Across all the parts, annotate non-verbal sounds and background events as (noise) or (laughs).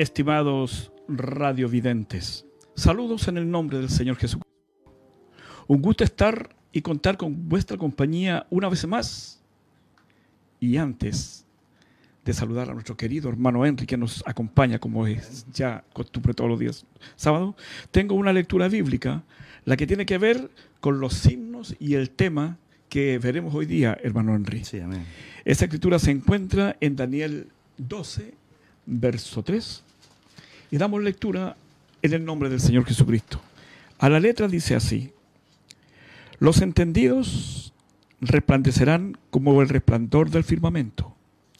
estimados radiovidentes. Saludos en el nombre del Señor Jesucristo. Un gusto estar y contar con vuestra compañía una vez más. Y antes de saludar a nuestro querido hermano Henry que nos acompaña como es ya costumbre todos los días sábado, tengo una lectura bíblica, la que tiene que ver con los signos y el tema que veremos hoy día, hermano Henry. Sí, amén. Esa escritura se encuentra en Daniel 12, verso 3, y damos lectura en el nombre del Señor Jesucristo. A la letra dice así, los entendidos resplandecerán como el resplandor del firmamento,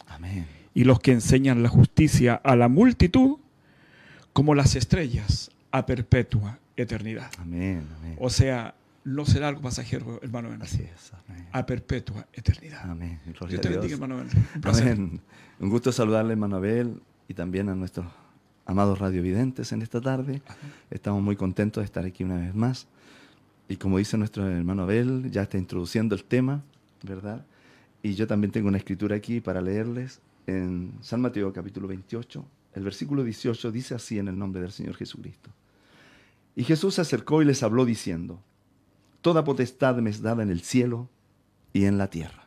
Amén. y los que enseñan la justicia a la multitud como las estrellas a perpetua eternidad. Amén. Amén. O sea, no será algo pasajero, hermano Henry, Así es. Amén. a perpetua eternidad. Amén. Gloria Dios te bendiga, hermano Henry. Un placer. Amén. Un gusto saludarle, hermano Abel, y también a nuestros amados radiovidentes en esta tarde. Estamos muy contentos de estar aquí una vez más. Y como dice nuestro hermano Abel, ya está introduciendo el tema, ¿verdad? Y yo también tengo una escritura aquí para leerles en San Mateo capítulo 28. El versículo 18 dice así en el nombre del Señor Jesucristo. Y Jesús se acercó y les habló diciendo, Toda potestad me es dada en el cielo y en la tierra.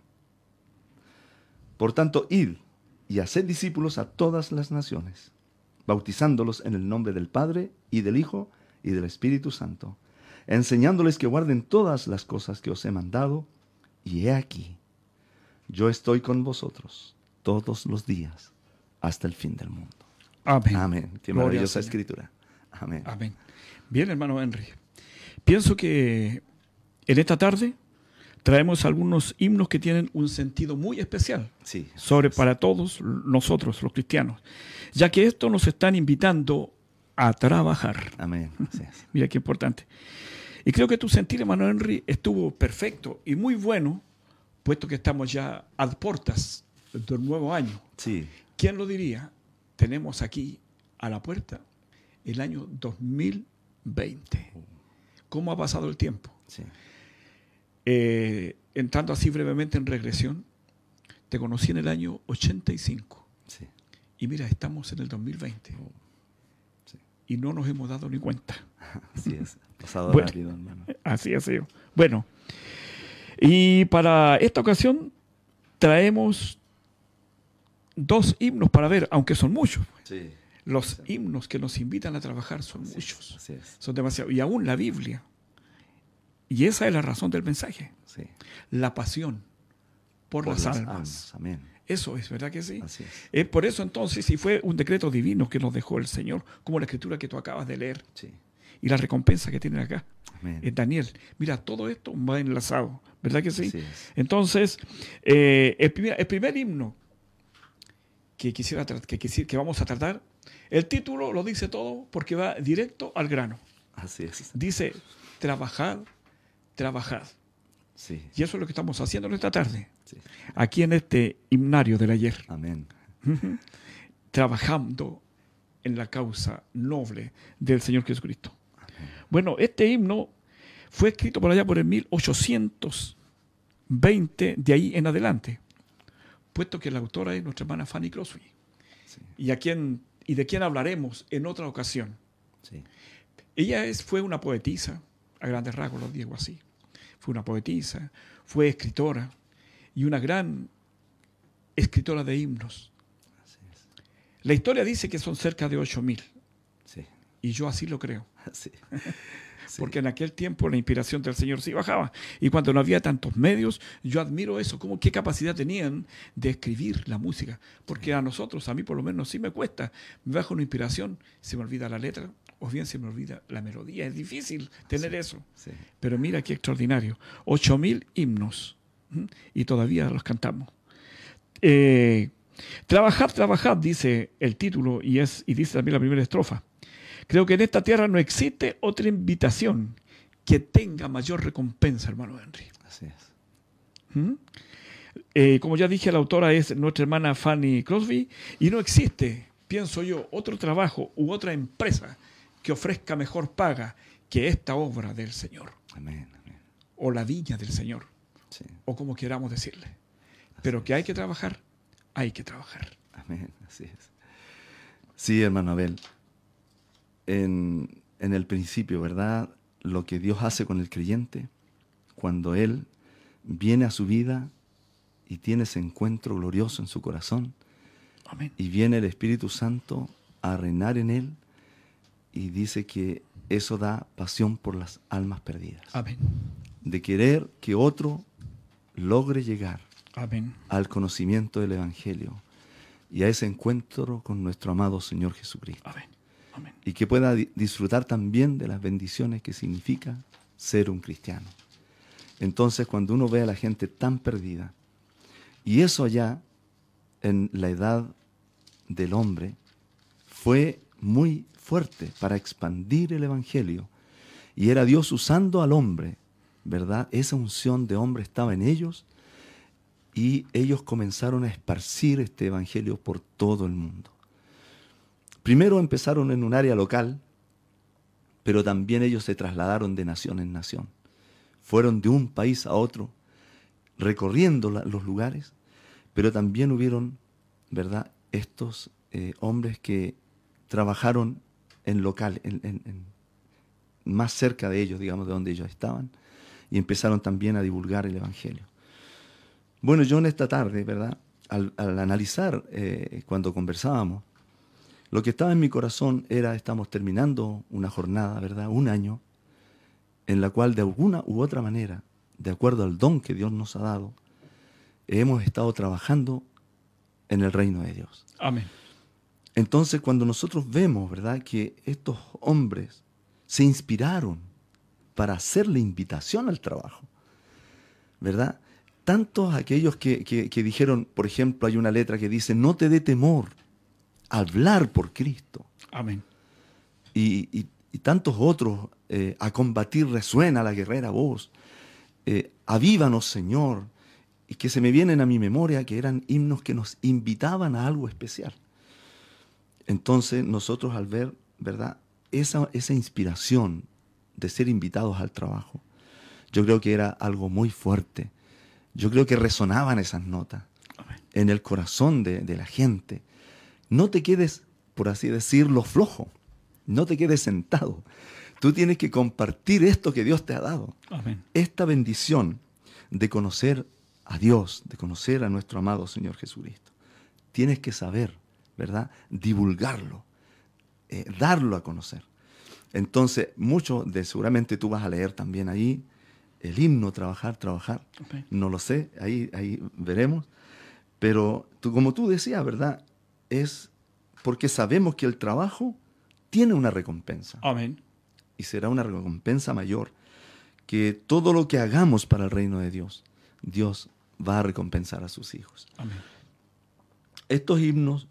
Por tanto, id y haced discípulos a todas las naciones, bautizándolos en el nombre del Padre y del Hijo y del Espíritu Santo, enseñándoles que guarden todas las cosas que os he mandado, y he aquí, yo estoy con vosotros todos los días hasta el fin del mundo. Amén. Amén. Qué maravillosa escritura. Amén. Amén. Bien, hermano Henry. Pienso que en esta tarde traemos algunos himnos que tienen un sentido muy especial Sí. sobre para todos nosotros, los cristianos, ya que esto nos están invitando a trabajar. Amén. Es. (laughs) Mira qué importante. Y creo que tu sentir, hermano Henry, estuvo perfecto y muy bueno, puesto que estamos ya a puertas del nuevo año. Sí. ¿Quién lo diría? Tenemos aquí a la puerta el año 2020. ¿Cómo ha pasado el tiempo? Sí. Eh, entrando así brevemente en regresión, te conocí en el año 85 Sí. y mira, estamos en el 2020 Sí. y no nos hemos dado ni cuenta. (laughs) Así es. Pasado Bueno. rápido, hermano. (laughs) Así ha sido. Bueno, y para esta ocasión traemos dos himnos para ver, aunque son muchos. Sí. Los himnos que nos invitan a trabajar son Así es, muchos. Así es. Son demasiados. Y aún la Biblia. Y esa es la razón del mensaje. Sí. La pasión por, las, almas. Amén. Eso es, ¿verdad que sí? Así es. Es por eso entonces, si fue un decreto divino que nos dejó el Señor, como la escritura que tú acabas de leer, Sí. y la recompensa que tienen acá, Amén. en Daniel. Mira, todo esto va enlazado, ¿verdad que sí? Entonces, eh, el, primer, el primer himno que, quisiera, que, que vamos a tratar, el título lo dice todo porque va directo al grano. Así es. Dice, trabajad, trabajad. Sí. Y eso es lo que estamos haciendo en esta tarde, sí. aquí en este himnario del ayer, Amén. trabajando en la causa noble del Señor Jesucristo. Bueno, este himno fue escrito por allá por el 1820, de ahí en adelante, puesto que la autora es nuestra hermana Fanny Crosby, Sí. y, a quien, y de quien hablaremos en otra ocasión. Sí. Ella es, fue una poetisa, a grandes rasgos lo digo así. Fue una poetisa, fue escritora y una gran escritora de himnos. Así es. La historia dice que son cerca de 8.000 Sí. y yo así lo creo, (laughs) Sí. (laughs) Sí. porque en aquel tiempo la inspiración del Señor sí bajaba y cuando no había tantos medios, yo admiro eso, como qué capacidad tenían de escribir la música, porque a nosotros, a mí por lo menos sí me cuesta, me baja una inspiración, se me olvida la letra o bien se me olvida la melodía, es difícil tener eso. Sí. Pero mira qué extraordinario. Ocho mil himnos. ¿m? Y todavía los cantamos. Eh, trabajad, trabajad, dice el título y, es, y dice también la primera estrofa. Creo que en esta tierra no existe otra invitación que tenga mayor recompensa, hermano Henry. Así es. ¿Mm? Eh, como ya dije, la autora es nuestra hermana Fanny Crosby y no existe, pienso yo, otro trabajo u otra empresa que ofrezca mejor paga que esta obra del Señor Amén. Amén. o la viña del Señor Sí. o como queramos decirle. Pero que hay que trabajar, hay que trabajar. Amén, así es. Sí, hermano Abel. En, en el principio, ¿verdad? Lo que Dios hace con el creyente, cuando Él viene a su vida y tiene ese encuentro glorioso en su corazón, Amén. y viene el Espíritu Santo a reinar en Él, y dice que eso da pasión por las almas perdidas. Amén. De querer que otro logre llegar Amén. al conocimiento del Evangelio y a ese encuentro con nuestro amado Señor Jesucristo. Amén. Amén. Y que pueda di- disfrutar también de las bendiciones que significa ser un cristiano. Entonces, cuando uno ve a la gente tan perdida, y eso allá en la edad del hombre, fue muy fuerte para expandir el Evangelio. Y era Dios usando al hombre, ¿verdad? Esa unción de hombre estaba en ellos y ellos comenzaron a esparcir este Evangelio por todo el mundo. Primero empezaron en un área local, pero también ellos se trasladaron de nación en nación. Fueron de un país a otro, recorriendo los lugares, pero también hubieron, ¿verdad?, estos eh, hombres que trabajaron en local, en- en- más cerca de ellos, digamos, de donde ellos estaban, y empezaron también a divulgar el Evangelio. Bueno, yo en esta tarde, ¿verdad? Al, al analizar, eh, cuando conversábamos, lo que estaba en mi corazón era, estamos terminando una jornada, ¿verdad? Un año, en la cual de alguna u otra manera, de acuerdo al don que Dios nos ha dado, hemos estado trabajando en el reino de Dios. Amén. Entonces, cuando nosotros vemos, ¿verdad?, que estos hombres se inspiraron para hacer la invitación al trabajo, ¿verdad? Tantos aquellos que, que- que dijeron, por ejemplo, hay una letra que dice, no te dé temor hablar por Cristo. Amén. Y, y- y tantos otros, eh, a combatir resuena la guerrera voz, eh, avívanos Señor, y que se me vienen a mi memoria que eran himnos que nos invitaban a algo especial. Entonces nosotros al ver, ¿verdad? Esa, esa inspiración de ser invitados al trabajo, yo creo que era algo muy fuerte. Yo creo que resonaban esas notas Amén. en el corazón de, de la gente. No te quedes, por así decirlo, flojo. No te quedes sentado. Tú tienes que compartir esto que Dios te ha dado. Amén. Esta bendición de conocer a Dios, de conocer a nuestro amado Señor Jesucristo. Tienes que saber, ¿verdad? Divulgarlo, eh, darlo a conocer. Entonces, mucho de seguramente tú vas a leer también ahí el himno, trabajar, trabajar. No lo sé, ahí, ahí veremos. Pero tú, como tú decías, ¿verdad? Es porque sabemos que el trabajo tiene una recompensa Amén. y será una recompensa mayor que todo lo que hagamos para el reino de Dios, Dios va a recompensar a sus hijos. Amén. Estos himnos,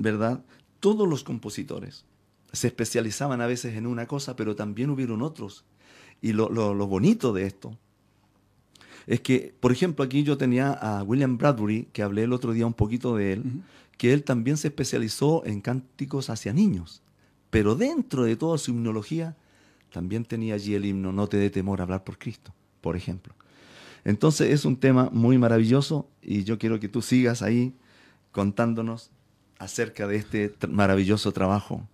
¿verdad? Todos los compositores se especializaban a veces en una cosa, pero también hubieron otros. Y lo, lo- lo bonito de esto es que, por ejemplo, aquí yo tenía a William Bradbury, que hablé el otro día un poquito de él, que él también se especializó en cánticos hacia niños. Pero dentro de toda su himnología, también tenía allí el himno No te dé temor a hablar por Cristo, por ejemplo. Entonces es un tema muy maravilloso y yo quiero que tú sigas ahí contándonos acerca de este maravilloso trabajo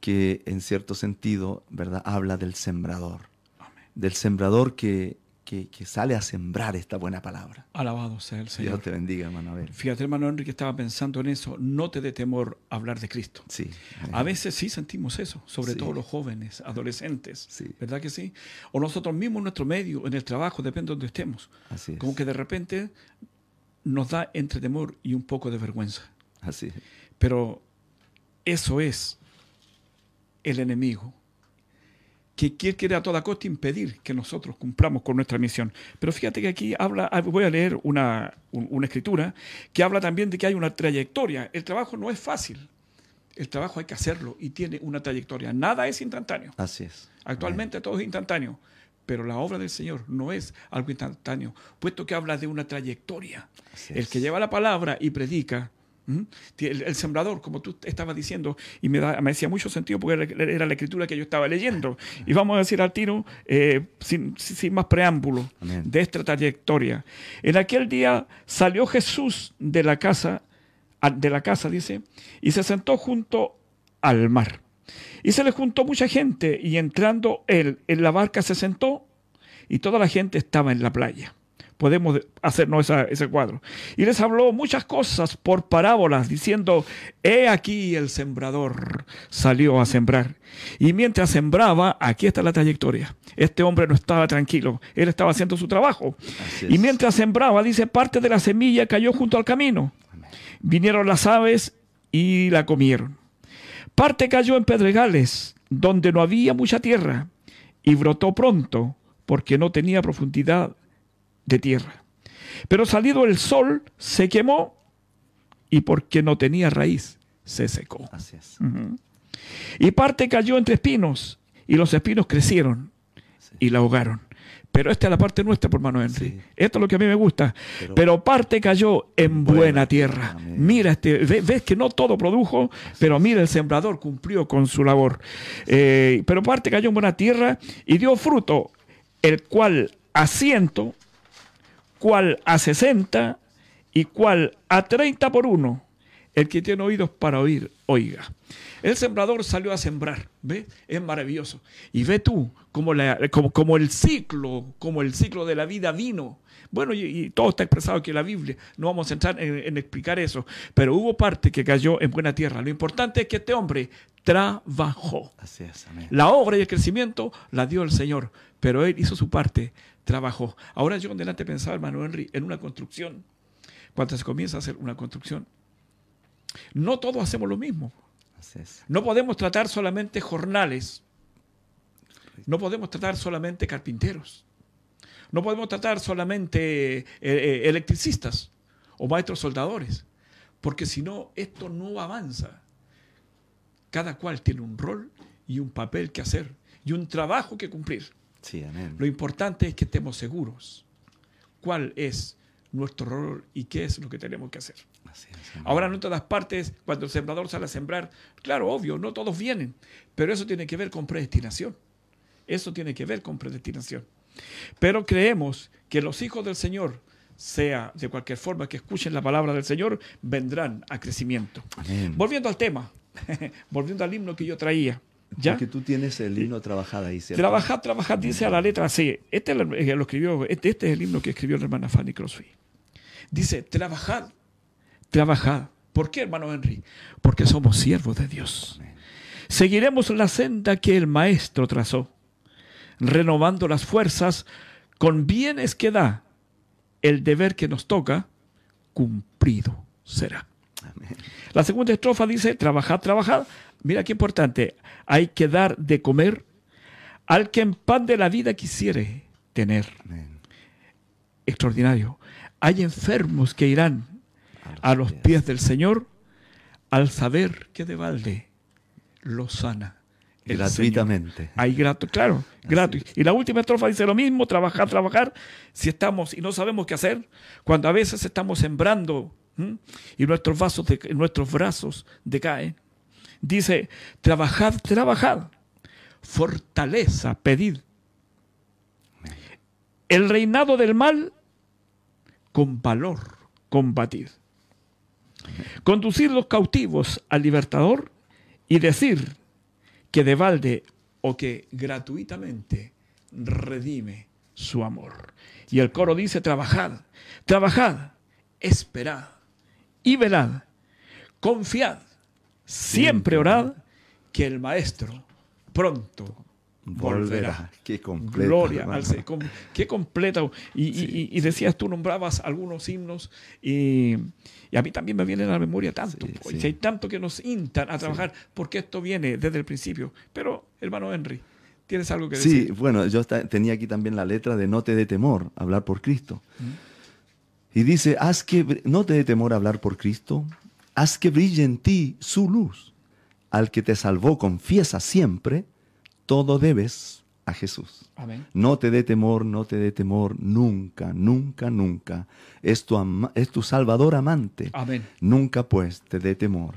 que en cierto sentido, ¿verdad?, habla del sembrador, Amén. del sembrador que, que, que sale a sembrar esta buena palabra. Alabado sea el Señor. Dios te bendiga, hermano Abel. Fíjate, hermano Enrique, estaba pensando en eso. No te dé temor hablar de Cristo. Sí. A veces sí sentimos eso, sobre Sí. todo los jóvenes, adolescentes. Sí. ¿Verdad que sí? O nosotros mismos en nuestro medio, en el trabajo, depende de donde estemos. Así es. Como que de repente nos da entre temor y un poco de vergüenza. Así. Pero eso es el enemigo, que quiere, a toda costa impedir que nosotros cumplamos con nuestra misión. Pero fíjate que aquí habla, ah, voy a leer una, un- una escritura que habla también de que hay una trayectoria. El trabajo no es fácil. El trabajo hay que hacerlo y tiene una trayectoria. Nada es instantáneo. Así es. Actualmente todo es instantáneo, pero la obra del Señor no es algo instantáneo, puesto que habla de una trayectoria. Así El es. que lleva la palabra y predica, el, el sembrador, como tú estabas diciendo, y me, da, me hacía mucho sentido porque era, era la escritura que yo estaba leyendo. Y vamos a decir al tiro, eh, sin, sin- sin más preámbulo, Amén. de esta trayectoria. En aquel día salió Jesús de la casa de la casa, dice, y se sentó junto al mar. Y se le juntó mucha gente y entrando él en la barca se sentó y toda la gente estaba en la playa. Podemos hacernos ese cuadro. Y les habló muchas cosas por parábolas, diciendo, he aquí el sembrador salió a sembrar. Y mientras sembraba, aquí está la trayectoria. Este hombre no estaba tranquilo, él estaba haciendo su trabajo. Y mientras sembraba, dice, parte de la semilla cayó junto al camino. Vinieron las aves y la comieron. Parte cayó en pedregales, donde no había mucha tierra, y brotó pronto, porque no tenía profundidad de tierra. Pero salido el sol, se quemó, y porque no tenía raíz, se secó. Y parte cayó entre espinos, y los espinos crecieron y la ahogaron. Pero esta es la parte nuestra, por mano Henry. Esto es lo que a mí me gusta. Pero, parte cayó en buena, tierra. Mira, este, ves, que no todo produjo, pero mira, el sembrador cumplió con su labor. Eh, pero parte cayó en buena tierra y dio fruto, el cual a ciento, cual a sesenta y cual a treinta por uno. El que tiene oídos para oír, oiga. El sembrador salió a sembrar, ¿ve? Es maravilloso. Y ve tú como, como, el ciclo, como el ciclo de la vida vino. Bueno, y, todo está expresado aquí en la Biblia. No vamos a entrar en, explicar eso. Pero hubo parte que cayó en buena tierra. Lo importante es que este hombre trabajó. Así es, amén. La obra y el crecimiento la dio el Señor. Pero él hizo su parte, trabajó. Ahora yo en delante pensaba, hermano Henry, en una construcción. Cuando se comienza a hacer una construcción, no todos hacemos lo mismo. No podemos tratar solamente jornales. No podemos tratar solamente carpinteros. No podemos tratar solamente eh, eh, electricistas o maestros soldadores. Porque si no, esto no avanza. Cada cual tiene un rol y un papel que hacer y un trabajo que cumplir. Lo importante es que estemos seguros cuál es nuestro rol y qué es lo que tenemos que hacer. Ahora, no en todas partes, cuando el sembrador sale a sembrar, claro, obvio, no todos vienen, pero eso tiene que ver con predestinación. Eso tiene que ver con predestinación. Pero creemos que los hijos del Señor, sea de cualquier forma que escuchen la palabra del Señor, vendrán a crecimiento. Volviendo al tema, (laughs) volviendo al himno que yo traía. ¿Ya? Porque tú tienes el himno trabajado ahí, ¿cierto? Trabajad, trabajad, dice a la letra C. Este, lo escribió, este, este, es el himno que escribió la hermana Fanny Crosby. Dice, trabajad, trabajad. ¿Por qué, hermano Henry? Porque somos siervos de Dios. Seguiremos la senda que el Maestro trazó, renovando las fuerzas con bienes que da. El deber que nos toca, cumplido será. La segunda estrofa dice, trabajad, trabajad. Mira qué importante. Hay que dar de comer al que en pan de la vida quisiere tener. Extraordinario. Hay enfermos que irán a los pies del Señor al saber que de balde lo sana. Gratuitamente. Hay grato, claro, gratuito. Y la última estrofa dice lo mismo, trabajar, trabajar, si estamos y no sabemos qué hacer, cuando a veces estamos sembrando y nuestros, vasos de, nuestros brazos decaen. Dice, trabajad, trabajad, fortaleza, pedid. El reinado del mal con valor combatir. Conducir los cautivos al libertador y decir que de balde o que gratuitamente redime su amor. Y el coro dice, trabajad, trabajad, esperad y velad, confiad, siempre orad, que el Maestro pronto volverá. Qué completa. Gloria al Señor. Qué completa. Y, decías, tú nombrabas algunos himnos y, a mí también me viene a la memoria tanto. Hay tanto que nos intan a trabajar, porque esto viene desde el principio. Pero, hermano Henry, ¿tienes algo que decir? Sí, bueno, yo tenía aquí también la letra de No te dé temor, hablar por Cristo. Y dice, haz que, no te dé temor hablar por Cristo, haz que brille en ti su luz. Al que te salvó, confiesa siempre todo debes a Jesús. No te dé temor, no te dé temor, nunca, nunca, nunca. Es tu, es tu Salvador amante. Nunca pues te dé temor.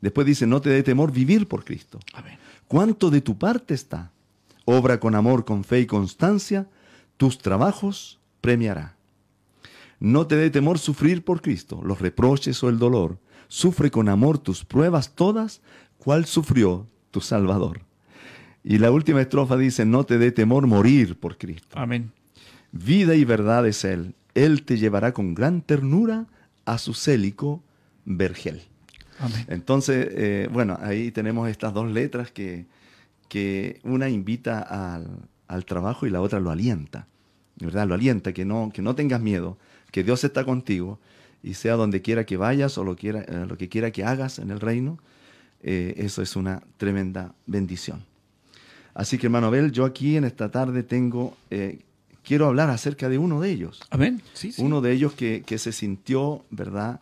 Después dice, no te dé temor vivir por Cristo. ¿Cuánto de tu parte está? Obra con amor, con fe y constancia, tus trabajos premiará. No te dé temor sufrir por Cristo, los reproches o el dolor, sufre con amor tus pruebas todas, cual sufrió tu Salvador. Y la última estrofa dice, no te dé temor morir por Cristo. Amén. Vida y verdad es Él. Él te llevará con gran ternura a su célico vergel. Amén. Entonces, eh, bueno, ahí tenemos estas dos letras que, que una invita al, al trabajo y la otra lo alienta. ¿Verdad? Lo alienta, que no, que no tengas miedo, que Dios está contigo y sea donde quiera que vayas o lo, quiera, eh, lo que quiera que hagas en el reino, eh, eso es una tremenda bendición. Así que hermano Abel, yo aquí en esta tarde tengo, eh, quiero hablar acerca de uno de ellos. Amén. Sí, sí. Uno de ellos que, que se sintió, ¿verdad?,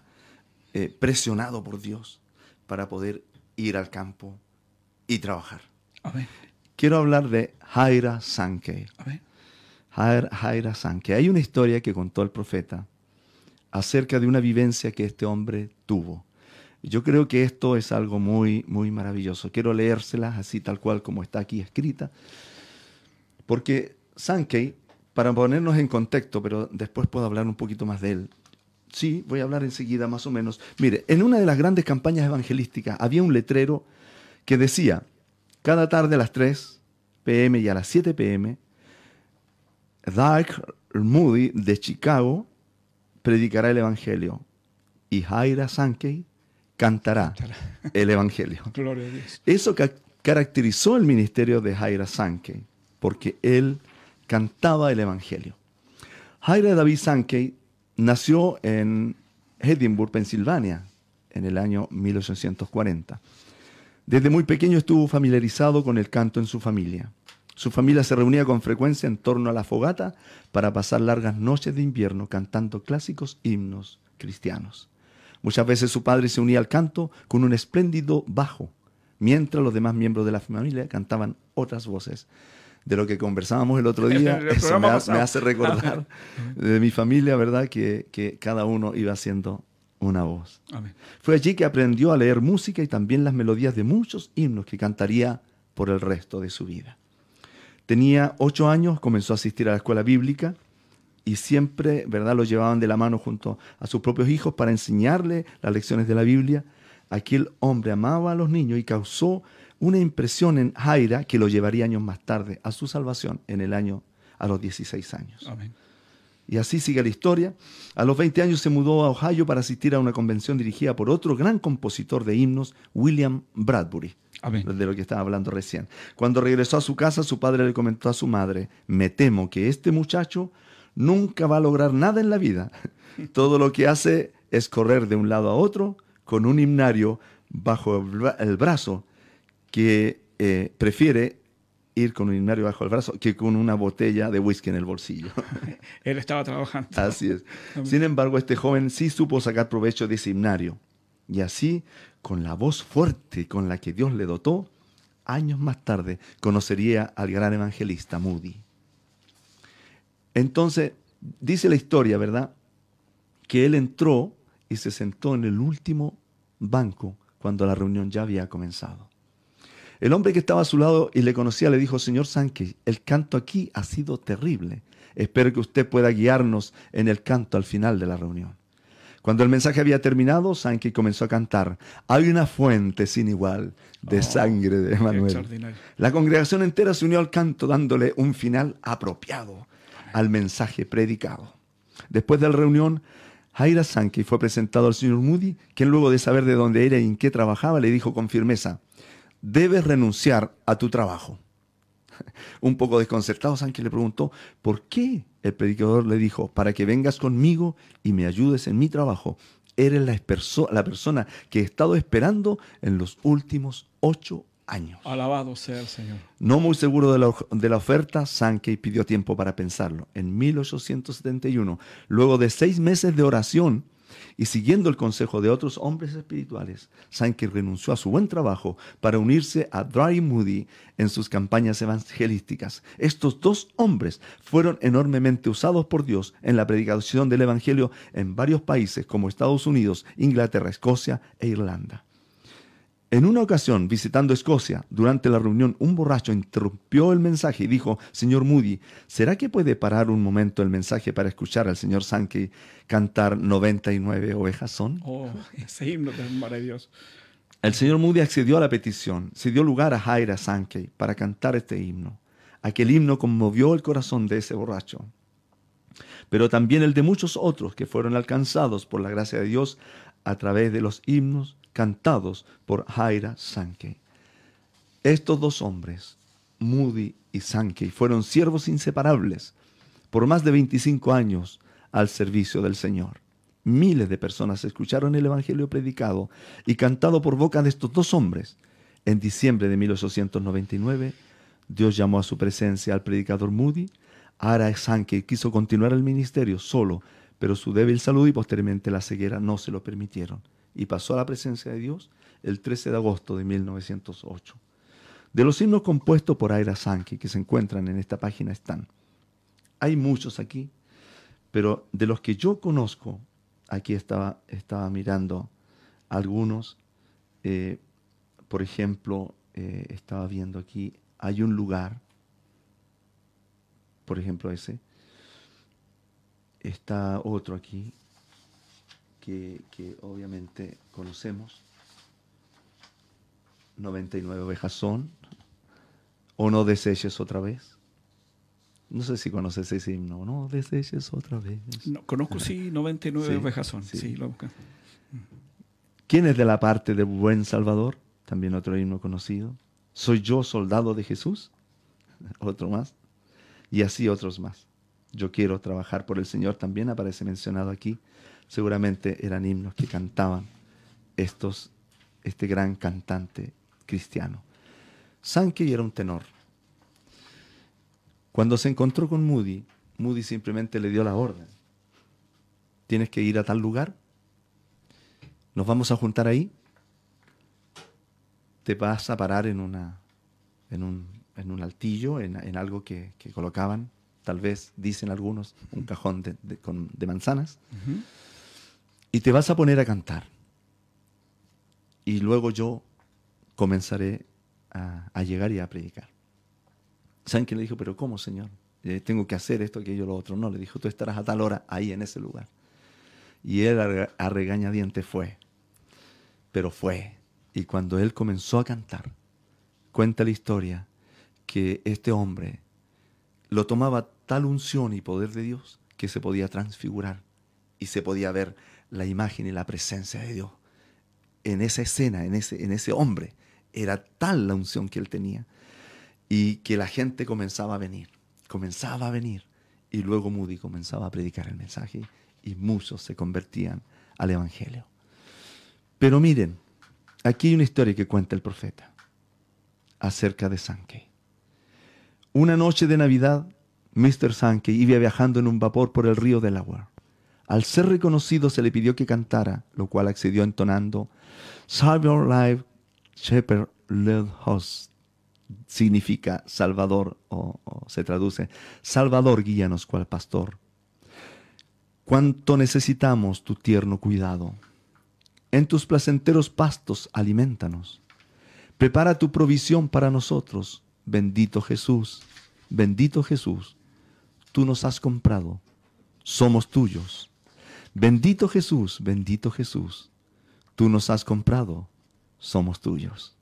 eh, presionado por Dios para poder ir al campo y trabajar. Amén. Quiero hablar de Jaira Sankey. Amén. Jair- Jaira Sankey. Hay una historia que contó el profeta acerca de una vivencia que este hombre tuvo. Yo creo que esto es algo muy, muy maravilloso. Quiero leérselas así tal cual como está aquí escrita. Porque Sankey, para ponernos en contexto, pero después puedo hablar un poquito más de él. Sí, voy a hablar enseguida más o menos. Mire, en una de las grandes campañas evangelísticas había un letrero que decía, cada tarde a las 3 pm y a las 7 pm, Dark Moody de Chicago predicará el Evangelio y Jaira Sankey cantará (laughs) el Evangelio. Gloria a Dios. Eso ca- caracterizó el ministerio de Jaira Sankey, porque él cantaba el Evangelio. Jaira David Sankey nació en Edinburgh, Pensilvania, en el año 1840. Desde muy pequeño estuvo familiarizado con el canto en su familia. Su familia se reunía con frecuencia en torno a la fogata para pasar largas noches de invierno cantando clásicos himnos cristianos. Muchas veces su padre se unía al canto con un espléndido bajo, mientras los demás miembros de la familia cantaban otras voces. De lo que conversábamos el otro (laughs) día, El eso me, ha- hace recordar (laughs) de mi familia, ¿verdad? Que, que cada uno iba haciendo una voz. Amén. Fue allí que aprendió a leer música y también las melodías de muchos himnos que cantaría por el resto de su vida. Tenía ocho años, comenzó a asistir a la escuela bíblica y siempre, ¿verdad?, lo llevaban de la mano junto a sus propios hijos para enseñarle las lecciones de la Biblia. Aquel hombre amaba a los niños y causó una impresión en Jaira que lo llevaría años más tarde a su salvación en el año a los 16 años. Amén. Y así sigue la historia. A los 20 años se mudó a Ohio para asistir a una convención dirigida por otro gran compositor de himnos, William Bradbury, Amén. de lo que estaba hablando recién. Cuando regresó a su casa, su padre le comentó a su madre, me temo que este muchacho nunca va a lograr nada en la vida. (laughs) Todo lo que hace es correr de un lado a otro con un himnario bajo el bra- el brazo que eh, prefiere ir con un himnario bajo el brazo que con una botella de whisky en el bolsillo. (laughs) Él estaba trabajando. Así es. Sin embargo, este joven sí supo sacar provecho de ese himnario. Y así, con la voz fuerte con la que Dios le dotó, años más tarde conocería al gran evangelista Moody. Entonces, dice la historia, ¿verdad? Que él entró y se sentó en el último banco cuando la reunión ya había comenzado. El hombre que estaba a su lado y le conocía le dijo, señor Sankey, el canto aquí ha sido terrible. Espero que usted pueda guiarnos en el canto al final de la reunión. Cuando el mensaje había terminado, Sankey comenzó a cantar, hay una fuente sin igual de Oh, sangre de extraordinario. La congregación entera se unió al canto dándole un final apropiado al mensaje predicado. Después de la reunión, Jaira Sankey fue presentado al señor Moody, quien luego de saber de dónde era y en qué trabajaba, le dijo con firmeza, debes renunciar a tu trabajo. (laughs) Un poco desconcertado, Sankey le preguntó, ¿por qué? El predicador le dijo, para que vengas conmigo y me ayudes en mi trabajo. Eres la, la persona que he estado esperando en los últimos ocho años. Alabado sea el Señor. No muy seguro de la, de la oferta, Sankey pidió tiempo para pensarlo. En 1871, luego de seis meses de oración y siguiendo el consejo de otros hombres espirituales, Sankey renunció a su buen trabajo para unirse a Dry Moody en sus campañas evangelísticas. Estos dos hombres fueron enormemente usados por Dios en la predicación del Evangelio en varios países como Estados Unidos, Inglaterra, Escocia e Irlanda. En una ocasión, visitando Escocia, durante la reunión, un borracho interrumpió el mensaje y dijo, Señor Moody, ¿será que puede parar un momento el mensaje para escuchar al señor Sankey cantar 99 ovejas son? Oh, (laughs) ese himno de Dios. El señor Moody accedió a la petición, se dio lugar a Jaira Sankey para cantar este himno. Aquel himno conmovió el corazón de ese borracho, pero también el de muchos otros que fueron alcanzados por la gracia de Dios a través de los himnos cantados por Jaira Sankey. Estos dos hombres, Moody y Sankey, fueron siervos inseparables por más de 25 años al servicio del Señor. Miles de personas escucharon el Evangelio predicado y cantado por boca de estos dos hombres. En diciembre de 1899, Dios llamó a su presencia al predicador Moody. Ara Sankey quiso continuar el ministerio solo, pero su débil salud y posteriormente la ceguera no se lo permitieron y pasó a la presencia de Dios el 13 de agosto de 1908. De los himnos compuestos por Aira Sankey que se encuentran en esta página están. Hay muchos aquí, pero de los que yo conozco, aquí estaba, estaba mirando algunos. Eh, por ejemplo, eh, estaba viendo aquí, hay un lugar, por ejemplo ese, está otro aquí, que, obviamente conocemos. 99 ovejas son. O no deseches otra vez. No sé si conoces ese himno. No deseches otra vez. No, conozco sí 99 ovejas son. Sí. lo ¿Quién es de la parte del buen Salvador? También otro himno conocido. ¿Soy yo soldado de Jesús? (laughs) Otro más. Y así otros más. Yo quiero trabajar por el Señor también aparece mencionado aquí seguramente eran himnos que cantaban estos, este gran cantante cristiano. Sankey era un tenor. Cuando se encontró con Moody, Moody simplemente le dio la orden. Tienes que ir a tal lugar. Nos vamos a juntar ahí. Te vas a parar en, una, en, un, en un altillo, en, algo que, colocaban, tal vez, dicen algunos, un cajón de, de, manzanas y te vas a poner a cantar. Y luego yo comenzaré a, llegar y a predicar. ¿Saben qué le dijo? Pero ¿cómo, Señor? Eh, tengo que hacer esto, aquello, lo otro. No, le dijo, tú estarás a tal hora ahí en ese lugar. Y él a, regañadiente fue. Pero fue. Y cuando él comenzó a cantar, cuenta la historia que este hombre lo tomaba tal unción y poder de Dios que se podía transfigurar y se podía ver la imagen y la presencia de Dios. En esa escena, en ese, en ese hombre, era tal la unción que él tenía. Y que la gente comenzaba a venir, comenzaba a venir. Y luego Moody comenzaba a predicar el mensaje y muchos se convertían al Evangelio. Pero miren, aquí hay una historia que cuenta el profeta acerca de Sankey. Una noche de Navidad, Mr. Sankey iba viajando en un vapor por el río Delaware. Al ser reconocido se le pidió que cantara, lo cual accedió entonando Savior Life Shepherd Led Host. Significa Salvador, o, se traduce Salvador, guíanos cual pastor. Cuánto necesitamos tu tierno cuidado. En tus placenteros pastos alimentanos. Prepara tu provisión para nosotros. Bendito Jesús, bendito Jesús, tú nos has comprado, somos tuyos. Bendito Jesús, bendito Jesús, tú nos has comprado, somos tuyos.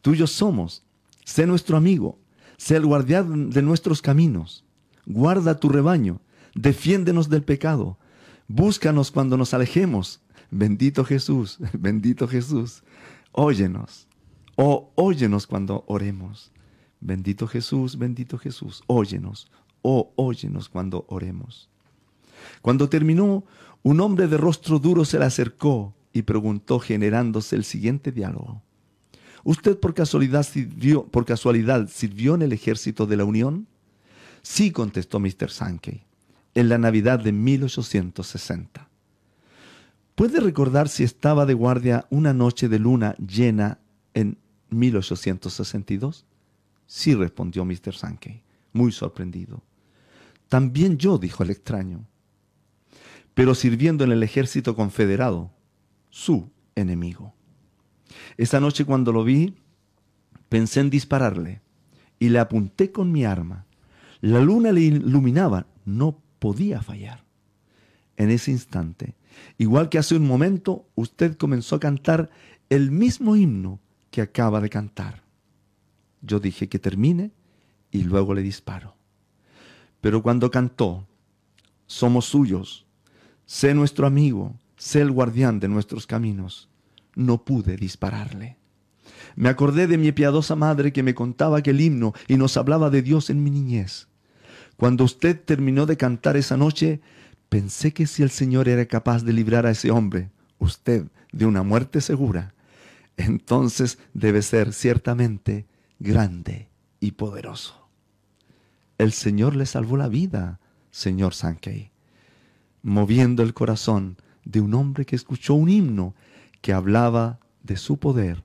Tuyos somos, sé nuestro amigo, sé el guardián de nuestros caminos, guarda tu rebaño, defiéndenos del pecado, búscanos cuando nos alejemos. Bendito Jesús, (laughs) bendito Jesús, óyenos, oh, óyenos cuando oremos. Bendito Jesús, bendito Jesús, óyenos, oh, óyenos cuando oremos. Cuando terminó, un hombre de rostro duro se le acercó y preguntó generándose el siguiente diálogo. ¿Usted por casualidad sirvió, en el ejército de la Unión? Sí, contestó Mr. Sankey, en la Navidad de 1860. ¿Puede recordar si estaba de guardia una noche de luna llena en 1862? Sí, respondió Mr. Sankey, muy sorprendido. También yo, dijo el extraño pero sirviendo en el ejército confederado, su enemigo. Esa noche cuando lo vi, pensé en dispararle y le apunté con mi arma. La luna le iluminaba, no podía fallar. En ese instante, igual que hace un momento, usted comenzó a cantar el mismo himno que acaba de cantar. Yo dije que termine y luego le disparo. Pero cuando cantó, somos suyos, sé nuestro amigo, sé el guardián de nuestros caminos, no pude dispararle. Me acordé de mi piadosa madre que me contaba aquel himno y nos hablaba de Dios en mi niñez. Cuando usted terminó de cantar esa noche, pensé que si el Señor era capaz de librar a ese hombre, usted, de una muerte segura, entonces debe ser ciertamente grande y poderoso. El Señor le salvó la vida, señor Sankey, moviendo el corazón de un hombre que escuchó un himno que hablaba de su poder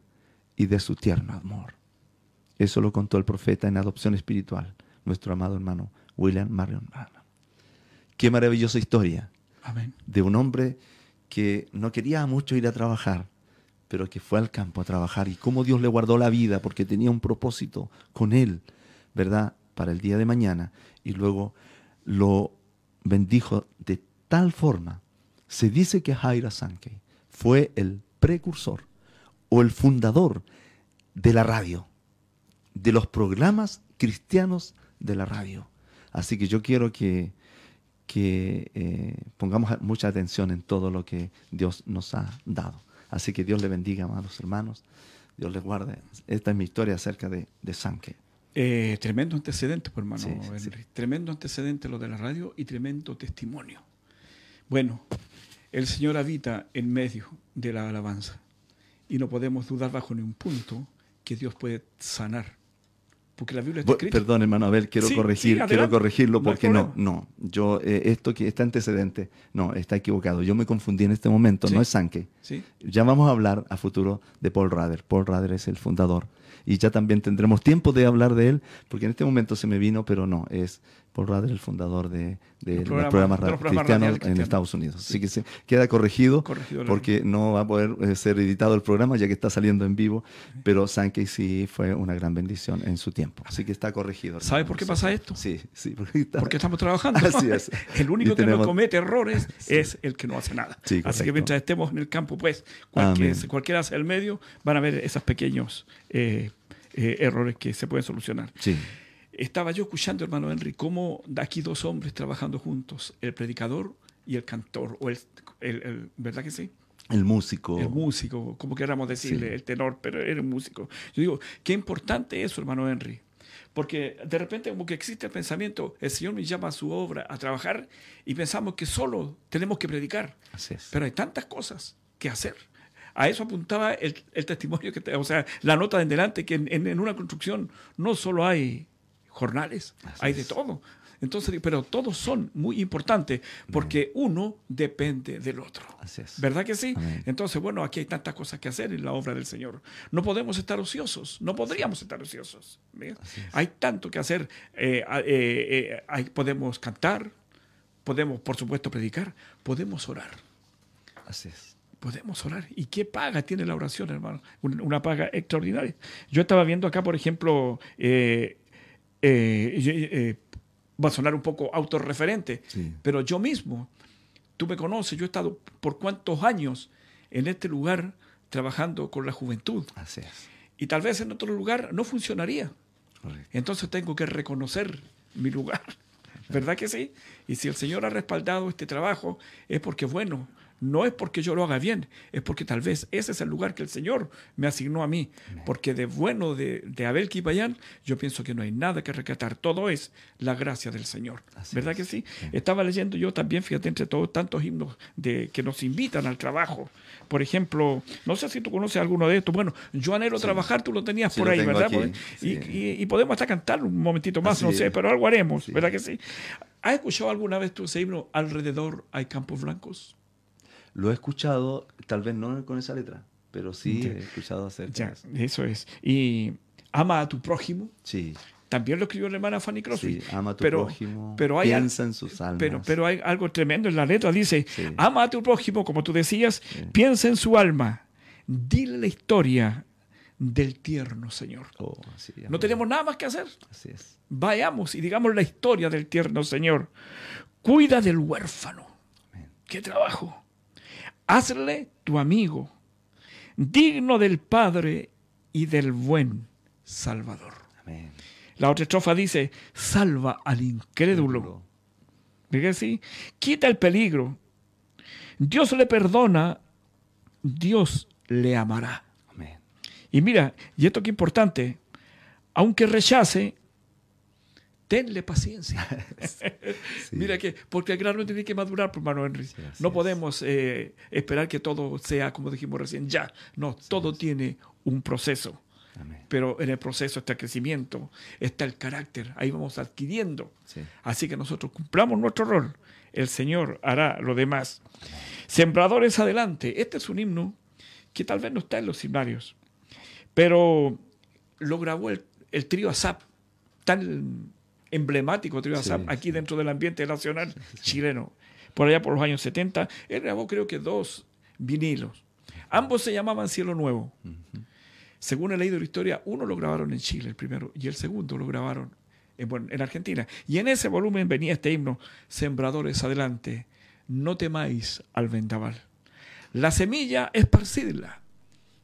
y de su tierno amor. Eso lo contó el profeta en Adopción Espiritual, nuestro amado hermano William Marion Qué maravillosa historia de un hombre que no quería mucho ir a trabajar, pero que fue al campo a trabajar y cómo Dios le guardó la vida porque tenía un propósito con él, ¿verdad? Para el día de mañana y luego lo bendijo de tal forma. Se dice que Jaira Sankey fue el precursor o el fundador de la radio, de los programas cristianos de la radio. Así que yo quiero que, que eh, pongamos mucha atención en todo lo que Dios nos ha dado. Así que Dios le bendiga, amados hermanos. Dios les guarde. Esta es mi historia acerca de, de Sanke. Eh, tremendo antecedente, pues, hermano Tremendo antecedente lo de la radio y tremendo testimonio. Bueno, el Señor habita en medio de la alabanza y no podemos dudar bajo ningún punto que Dios puede sanar porque la Biblia está escrita. Perdón, hermano Abel, quiero corregir, quiero corregirlo porque no, no, yo eh, esto que está antecedente, no, está equivocado. Yo me confundí en este momento, no es Sanke. Ya vamos a hablar a futuro de Paul Rader. Paul Rader es el fundador y ya también tendremos tiempo de hablar de él, porque en este momento se me vino, pero no, es Paul Rader, el fundador de, los programas, cristianos en Estados Unidos. Así que se queda corregido, porque no va a poder eh, ser editado el programa ya que está saliendo en vivo, pero Sankey sí fue una gran bendición en su tiempo. Así que está corregido. ¿Sabe por qué pasa esto? Sí, sí. Porque, estamos trabajando. (laughs) Así es. (laughs) El único que no comete errores (laughs) es el que no hace nada. Así que mientras estemos en el campo, pues, cualquiera hace el medio, van a ver esos pequeños eh, eh, errores que se pueden solucionar. Sí. Estaba yo escuchando, hermano Henry, cómo aquí dos hombres trabajando juntos, el predicador y el cantor, o el, ¿verdad que sí? El músico. El músico, como queramos decirle, el tenor, pero era un músico. Yo digo, qué importante eso, hermano Henry. Porque de repente como que existe el pensamiento, el Señor me llama a su obra a trabajar y pensamos que solo tenemos que predicar. Así es. Pero hay tantas cosas que hacer. A eso apuntaba el, testimonio que, te, o sea, la nota de en delante, que en, en, una construcción no solo hay jornales, hay de todo. Entonces, pero todos son muy importantes porque uno depende del otro. ¿Verdad que sí? Entonces, bueno, aquí hay tantas cosas que hacer en la obra del Señor. No podemos estar ociosos, no podríamos estar ociosos. Hay tanto que hacer. Eh, eh, eh, podemos cantar, podemos, por supuesto, predicar, podemos orar. Así es. Podemos orar. ¿Y qué paga tiene la oración, hermano? Una paga extraordinaria. Yo estaba viendo acá, por ejemplo, eh, eh, va a sonar un poco autorreferente, pero yo mismo, tú me conoces, yo he estado por cuántos años en este lugar trabajando con la juventud. Y tal vez en otro lugar no funcionaría. Entonces tengo que reconocer mi lugar. (laughs) ¿Verdad que sí? Y si el Señor ha respaldado este trabajo, es porque, bueno, no es porque yo lo haga bien, es porque tal vez ese es el lugar que el Señor me asignó a mí. Porque de bueno de, de Abel Kipayán, yo pienso que no hay nada que rescatar. Todo es la gracia del Señor. ¿Verdad que sí? Estaba leyendo yo también, fíjate, entre todos tantos himnos de, que nos invitan al trabajo. Por ejemplo, no sé si tú conoces alguno de estos. Bueno, yo anhelo trabajar, tú lo tenías por ahí, ¿verdad? y, podemos hasta cantar un momentito más, no sé, pero algo haremos, ¿verdad que sí? ¿Has escuchado alguna vez tu ese himno Alrededor hay campos blancos? Lo he escuchado, tal vez no con esa letra, pero sí he escuchado hacer eso. es. Y ama a tu prójimo. Sí. También lo escribió la hermana Fanny Crosby. Sí, ama a tu pero, prójimo, pero piensa en sus almas. Pero, pero hay algo tremendo en la letra. Dice, ama a tu prójimo, como tú decías, piensa en su alma. dile la historia del tierno Señor. Oh, así, No tenemos nada más que hacer. Así es. Vayamos y digamos la historia del tierno Señor. Cuida del huérfano. Amén. ¡Qué trabajo! Hazle tu amigo, digno del Padre y del buen Salvador. Amén. La otra estrofa dice, salva al incrédulo. ¿Ve así? Quita el peligro. Dios le perdona, Dios le amará. Amén. Y mira, y esto que importante, aunque rechace, tenle paciencia. (laughs) (laughs) Sí. Mira que, porque el grano tiene que madurar, hermano Henry. Sí, no podemos eh, esperar que todo sea, como dijimos recién, ya. No, todo tiene un proceso. Amén. Pero en el proceso está el crecimiento, está el carácter, ahí vamos adquiriendo. Sí. Así que nosotros cumplamos nuestro rol. El Señor hará lo demás. Sembradores adelante. Este es un himno que tal vez no está en los himnarios, pero lo grabó el, el trío ASAP, tan emblemático trío Sí, aquí dentro del ambiente nacional chileno. Por allá por los años 70, él grabó creo que dos vinilos. Ambos se llamaban Cielo Nuevo. Según he leído la historia, uno lo grabaron en Chile, el primero, y el segundo lo grabaron en, bueno, en Argentina. Y en ese volumen venía este himno, Sembradores adelante, no temáis al vendaval. La semilla, esparcidla,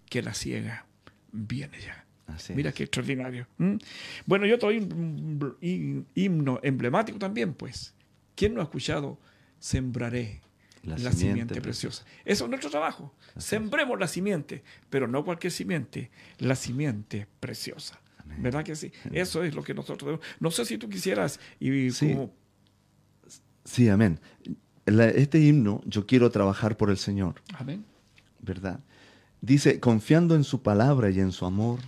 que la ciega viene ya. Así Mira es. qué extraordinario. ¿m? Bueno, y otro him- him- himno emblemático también, pues. ¿Quién no ha escuchado? Sembraré La la, simiente simiente, preciosa. Eso es nuestro trabajo. Sembremos la simiente, pero no cualquier simiente, la simiente preciosa. Amén. ¿Verdad que sí? Eso es lo que nosotros debemos. No sé si tú quisieras y Sí. como Sí, amén. La- este himno, yo quiero trabajar por el Señor, amén. ¿verdad? Dice, confiando en su palabra y en su amor,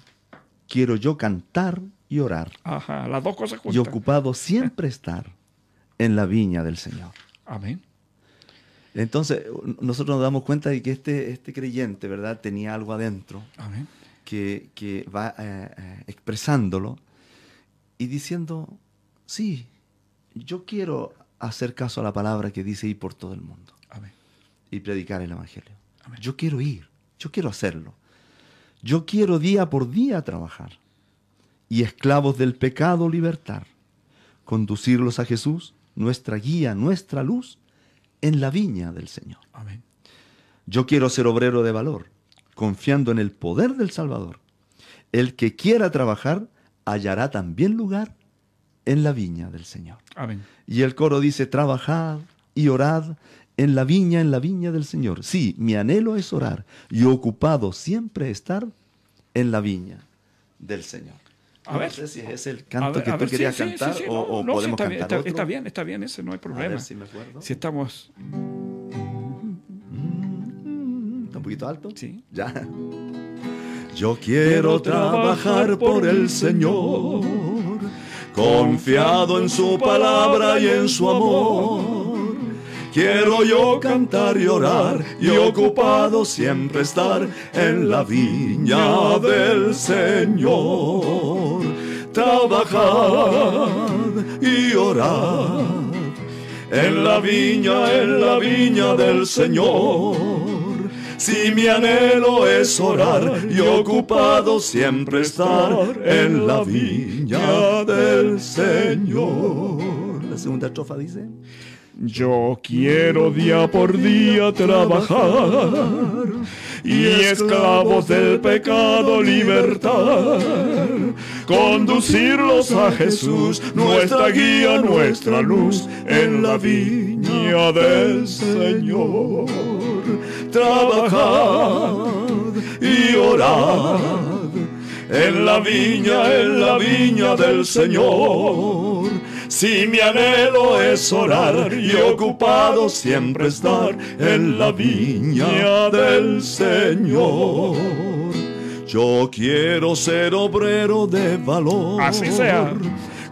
quiero yo cantar y orar, Ajá, las dos cosas y juntas. ocupado siempre (laughs) estar en la viña del Señor. Amén. Entonces, nosotros nos damos cuenta de que este, este creyente, ¿verdad? Tenía algo adentro Amén. que, que va eh, eh, expresándolo y diciendo, sí, yo quiero hacer caso a la palabra que dice ir por todo el mundo Amén. y predicar el Evangelio. Amén. Yo quiero ir, yo quiero hacerlo. Yo quiero día por día trabajar y esclavos del pecado libertar, conducirlos a Jesús, nuestra guía, nuestra luz, en la viña del Señor. Amén. Yo quiero ser obrero de valor, confiando en el poder del Salvador. El que quiera trabajar hallará también lugar en la viña del Señor. Amén. Y el coro dice, trabajad y orad en la viña, en la viña del Señor. Sí, mi anhelo es orar y ocupado siempre estar en la viña del Señor. A no ver. sé si es el canto ver, que tú ver, querías sí, cantar sí, o, no, podemos está cantar está, otro. está bien, está bien, ese no hay A problema. ver si me acuerdo. Si estamos, ¿Está un poquito alto? sí. Ya. Yo quiero trabajar por el Señor, confiado en su palabra y en su amor. Quiero yo cantar y orar y ocupado siempre estar en la viña del Señor. Trabajad y orad en la viña, en la viña del Señor. Si mi anhelo es orar y ocupado siempre estar en la viña del Señor. La segunda estrofa dice. Yo quiero día por día trabajar y esclavos del pecado libertar, conducirlos a Jesús, nuestra guía, nuestra luz, en la viña del Señor. Trabajad y orad en la viña, en la viña del Señor. Si mi anhelo es orar y ocupado siempre estar en la viña del Señor. Yo quiero ser obrero de valor. Así sea.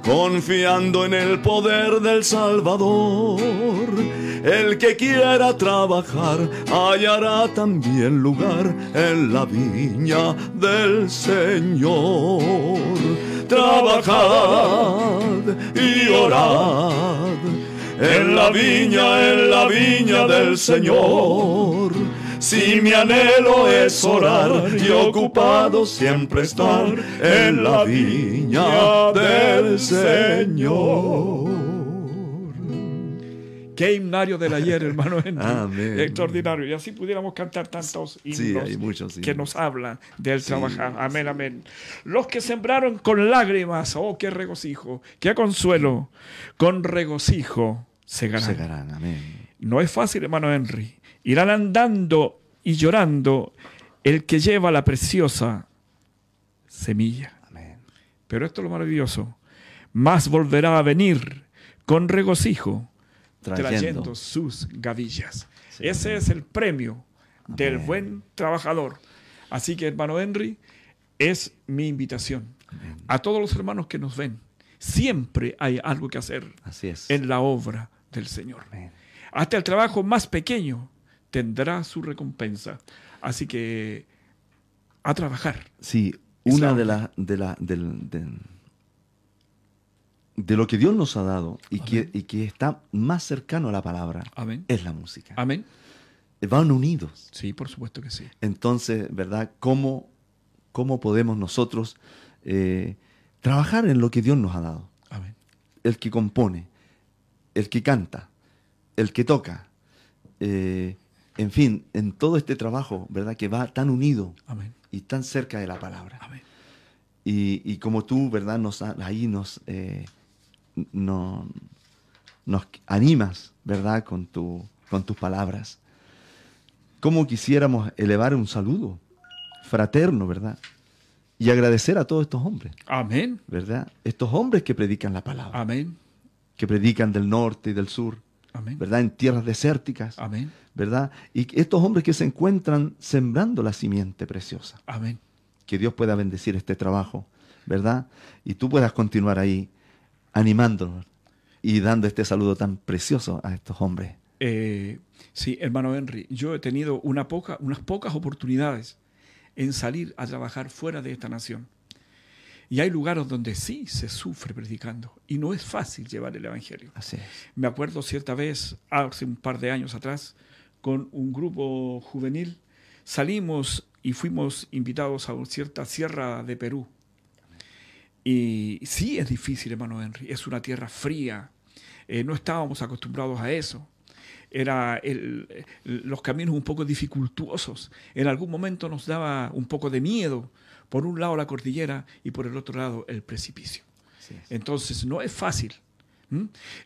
Confiando en el poder del Salvador. El que quiera trabajar hallará también lugar en la viña del Señor. Trabajad y orad en la viña, en la viña del Señor. si mi anhelo es orar y ocupado siempre estar en la viña del Señor. Qué himnario del ayer, hermano. (laughs) Amén. Extraordinario. Y así pudiéramos cantar tantos himnos muchos que nos hablan del trabajar. Amén, amén. Los que sembraron con lágrimas, oh, qué regocijo, qué consuelo, con regocijo segarán. Segarán, amén. No es fácil, hermano Henry. Irán andando y llorando el que lleva la preciosa semilla. Amén. Pero esto es lo maravilloso. Más volverá a venir con regocijo trayendo, sus gavillas. Ese es el premio del buen trabajador. Así que, hermano Henry, es mi invitación a todos los hermanos que nos ven. Siempre hay algo que hacer en la obra del Señor. Hasta el trabajo más pequeño tendrá su recompensa. Así que a trabajar. Sí, una de las de la, de lo que Dios nos ha dado y que, y que, está más cercano a la palabra es la música. Amén. Van unidos. Sí, por supuesto que sí. Entonces, ¿verdad? ¿Cómo, cómo podemos nosotros eh, trabajar en lo que Dios nos ha dado? Amén. El que compone, el que canta, el que toca, eh, en fin, en todo este trabajo, ¿verdad? Que va tan unido y tan cerca de la palabra. Amén. Y, como tú, ¿verdad? Nos, ahí nos... Eh, no, nos animas, ¿verdad?, con, tu, con tus palabras. ¿Cómo quisiéramos elevar un saludo fraterno, ¿verdad? Y agradecer a todos estos hombres. Amén. ¿Verdad? Estos hombres que predican la palabra. Amén. Que predican del norte y del sur. Amén. ¿Verdad? En tierras desérticas. Amén. ¿Verdad? Y estos hombres que se encuentran sembrando la simiente preciosa. Amén. Que Dios pueda bendecir este trabajo, ¿verdad? Y tú puedas continuar ahí animándonos y dando este saludo tan precioso a estos hombres. Eh, sí, hermano Henry, yo he tenido una poca, unas pocas oportunidades en salir a trabajar fuera de esta nación. Y hay lugares donde sí se sufre predicando y no es fácil llevar el Evangelio. Así es. Me acuerdo cierta vez, hace un par de años atrás, con un grupo juvenil, salimos y fuimos invitados a cierta sierra de Perú y sí es difícil, hermano Henry, es una tierra fría, eh, no estábamos acostumbrados a eso. Era los caminos un poco dificultuosos. En algún momento nos daba un poco de miedo. Por un lado la cordillera y por el otro lado el precipicio. Entonces no es fácil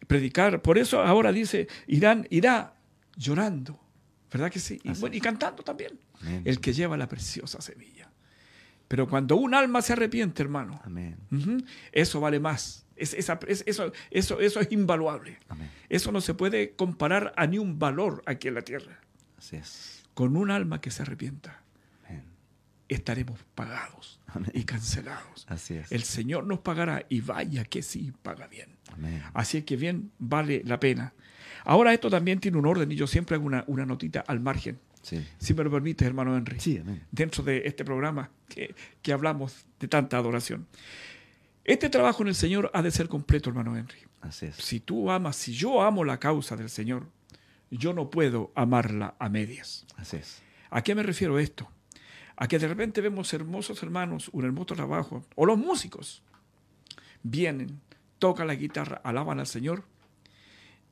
predicar. Por eso ahora dice, irán, irá llorando. ¿Verdad que sí? Y, cantando también. El que lleva la preciosa semilla. Pero cuando un alma se arrepiente, hermano, eso vale más. Es, eso, eso, eso, es invaluable. Eso no se puede comparar a ni un valor aquí en la tierra. Así es. Con un alma que se arrepienta, estaremos pagados y cancelados. Así es. El Señor nos pagará y vaya que sí, paga bien. Así que bien, vale la pena. Ahora esto también tiene un orden y yo siempre hago una, una notita al margen. Si me lo permite, hermano Henry. Dentro de este programa que, que, hablamos de tanta adoración. Este trabajo en el Señor ha de ser completo, hermano Henry. Así es. Si tú amas, si yo amo la causa del Señor, yo no puedo amarla a medias. Así es. ¿A qué me refiero esto? A que de repente vemos hermosos hermanos, un hermoso trabajo, o los músicos vienen, tocan la guitarra, alaban al Señor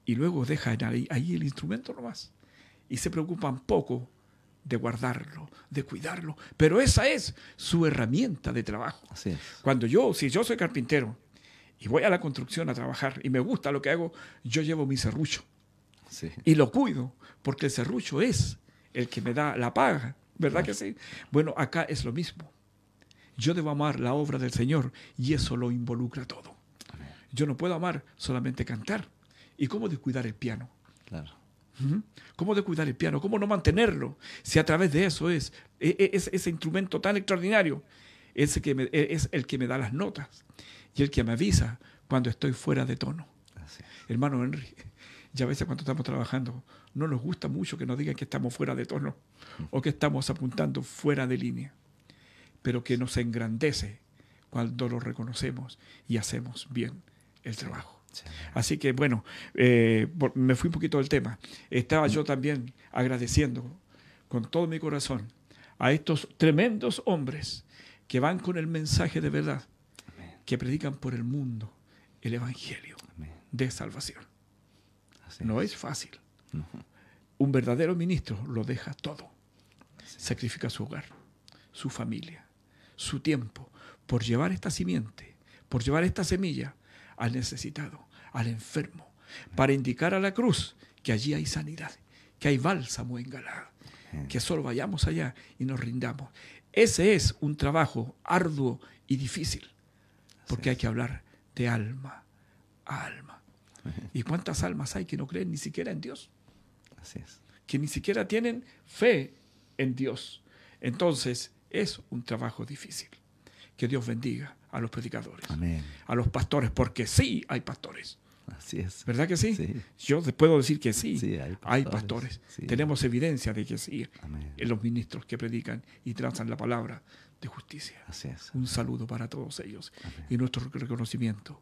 y luego dejan ahí, ahí el instrumento nomás y se preocupan poco de guardarlo, de cuidarlo. Pero esa es su herramienta de trabajo. Cuando yo, si yo soy carpintero y voy a la construcción a trabajar y me gusta lo que hago, yo llevo mi serrucho y lo cuido, porque el serrucho es el que me da la paga, ¿verdad que sí? Bueno, acá es lo mismo. Yo debo amar la obra del Señor y eso lo involucra todo. Yo no puedo amar solamente cantar. ¿Y cómo descuidar el piano? Claro. ¿Cómo de cuidar el piano? ¿Cómo no mantenerlo? Si a través de eso es, e, e, es ese instrumento tan extraordinario, ese que e, es el que me da las notas y el que me avisa cuando estoy fuera de tono. Hermano Henry, ya a veces cuando estamos trabajando no nos gusta mucho que nos digan que estamos fuera de tono o que estamos apuntando fuera de línea, pero que nos engrandece cuando lo reconocemos y hacemos bien el trabajo. Así que bueno, eh, me fui un poquito del tema. Estaba yo también agradeciendo con todo mi corazón a estos tremendos hombres que van con el mensaje de verdad, que predican por el mundo el Evangelio de salvación. no es, fácil. Un verdadero ministro lo deja todo. Sacrifica su hogar, su familia, su tiempo, por llevar esta simiente, por llevar esta semilla al necesitado, al enfermo, para indicar a la cruz que allí hay sanidad, que hay bálsamo en Galá, que solo vayamos allá y nos rindamos. Ese es un trabajo arduo y difícil, porque hay que hablar de alma a alma. ¿Y cuántas almas hay que no creen ni siquiera en Dios? Así es. Que ni siquiera tienen fe en Dios. Entonces, es un trabajo difícil. Que Dios bendiga a los predicadores, a los pastores, porque sí hay pastores. Así es. ¿Verdad que sí? Yo puedo decir que sí. hay pastores. Tenemos evidencia de que sí. En los ministros que predican y trazan la palabra de justicia. Así es. Un saludo para todos ellos y nuestro reconocimiento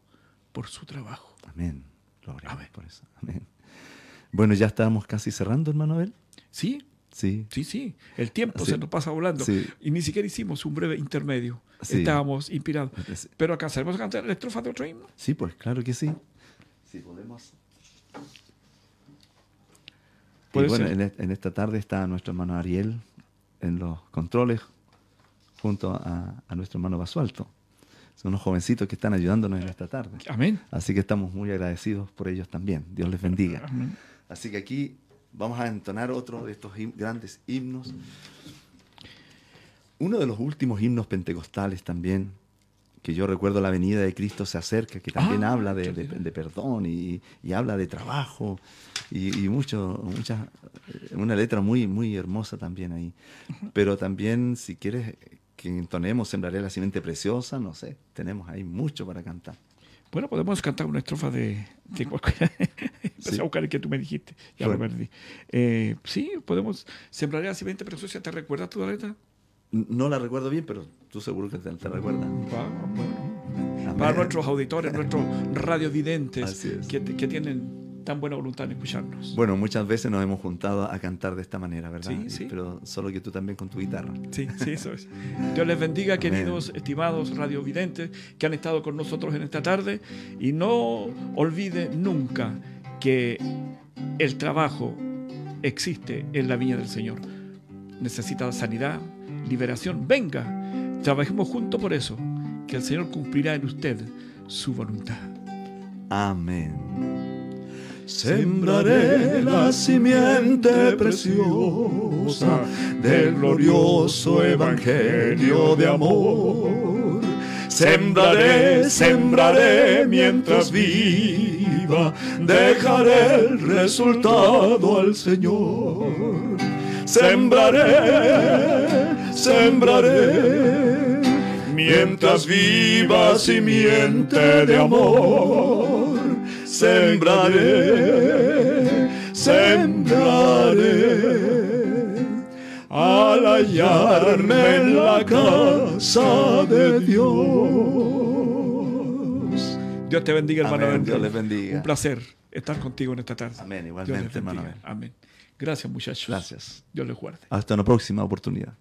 por su trabajo. Amén. Gloria por eso. Amén. Bueno, ya estamos casi cerrando, hermano Abel. Sí. Sí. Sí, sí. El tiempo se nos pasa volando. Y ni siquiera hicimos un breve intermedio. Estábamos inspirados. Pero acá, ¿sabemos cantar la estrofa de otro himno? Sí, pues claro que sí. Si podemos. Y bueno, en, esta tarde está nuestro hermano Ariel en los controles junto a, nuestro hermano Basualto. Son unos jovencitos que están ayudándonos en esta tarde. Amén. Así que estamos muy agradecidos por ellos también. Dios les bendiga. Así que aquí vamos a entonar otro de estos grandes himnos. Uno de los últimos himnos pentecostales también, que yo recuerdo la venida de Cristo se acerca, que también ah, habla de, perdón y, habla de trabajo y, mucho, mucha, una letra muy, muy hermosa también ahí. Pero también, si quieres que entonemos Sembraré la simiente preciosa, no sé, tenemos ahí mucho para cantar. Bueno, podemos cantar una estrofa de, de cualquiera. (laughs) Empecé a buscar el que tú me dijiste, ya lo perdí. Eh, sí, podemos. Sembraré la simiente preciosa, ¿te recuerdas tu letra? No la recuerdo bien, pero tú seguro que te, recuerdas. Para nuestros auditores, nuestros (laughs) radiovidentes que, que tienen tan buena voluntad en escucharnos. Bueno, muchas veces nos hemos juntado a cantar de esta manera, ¿verdad? Sí, sí. Pero solo que tú también con tu guitarra. Sí, sí, eso es. Dios les bendiga, queridos, estimados radiovidentes que han estado con nosotros en esta tarde. Y no olvide nunca que el trabajo existe en la viña del Señor. Necesita sanidad, liberación. Venga, trabajemos juntos por eso, que el Señor cumplirá en usted su voluntad. Amén. Sembraré la simiente preciosa del glorioso evangelio de amor. Sembraré, sembraré mientras viva, dejaré el resultado al Señor. Sembraré sembraré, mientras viva simiente de amor, sembraré, sembraré, al hallarme en la casa de Dios. Dios te bendiga, hermano. Dios les bendiga. Un placer estar contigo en esta tarde. Amén, igualmente, hermano. Amén. Gracias, muchachos. Gracias. Dios les guarde. Hasta una próxima oportunidad.